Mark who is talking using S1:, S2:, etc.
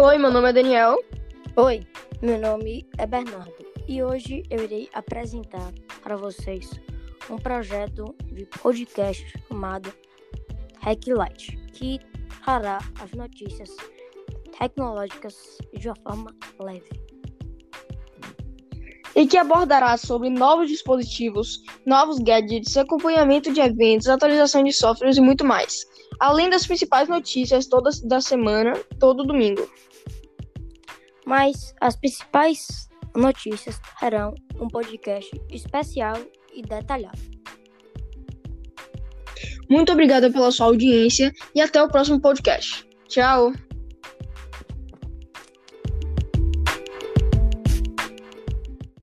S1: Oi, meu nome é Daniel.
S2: Oi, meu nome é Bernardo e hoje eu irei apresentar para vocês um projeto de podcast chamado Hacklight, que trará as notícias tecnológicas de uma forma leve.
S1: E que abordará sobre novos dispositivos, novos gadgets, acompanhamento de eventos, atualização de softwares e muito mais. Além das principais notícias todas da semana, todo domingo.
S2: Mas as principais notícias terão um podcast especial e detalhado.
S1: Muito obrigada pela sua audiência e até o próximo podcast. Tchau!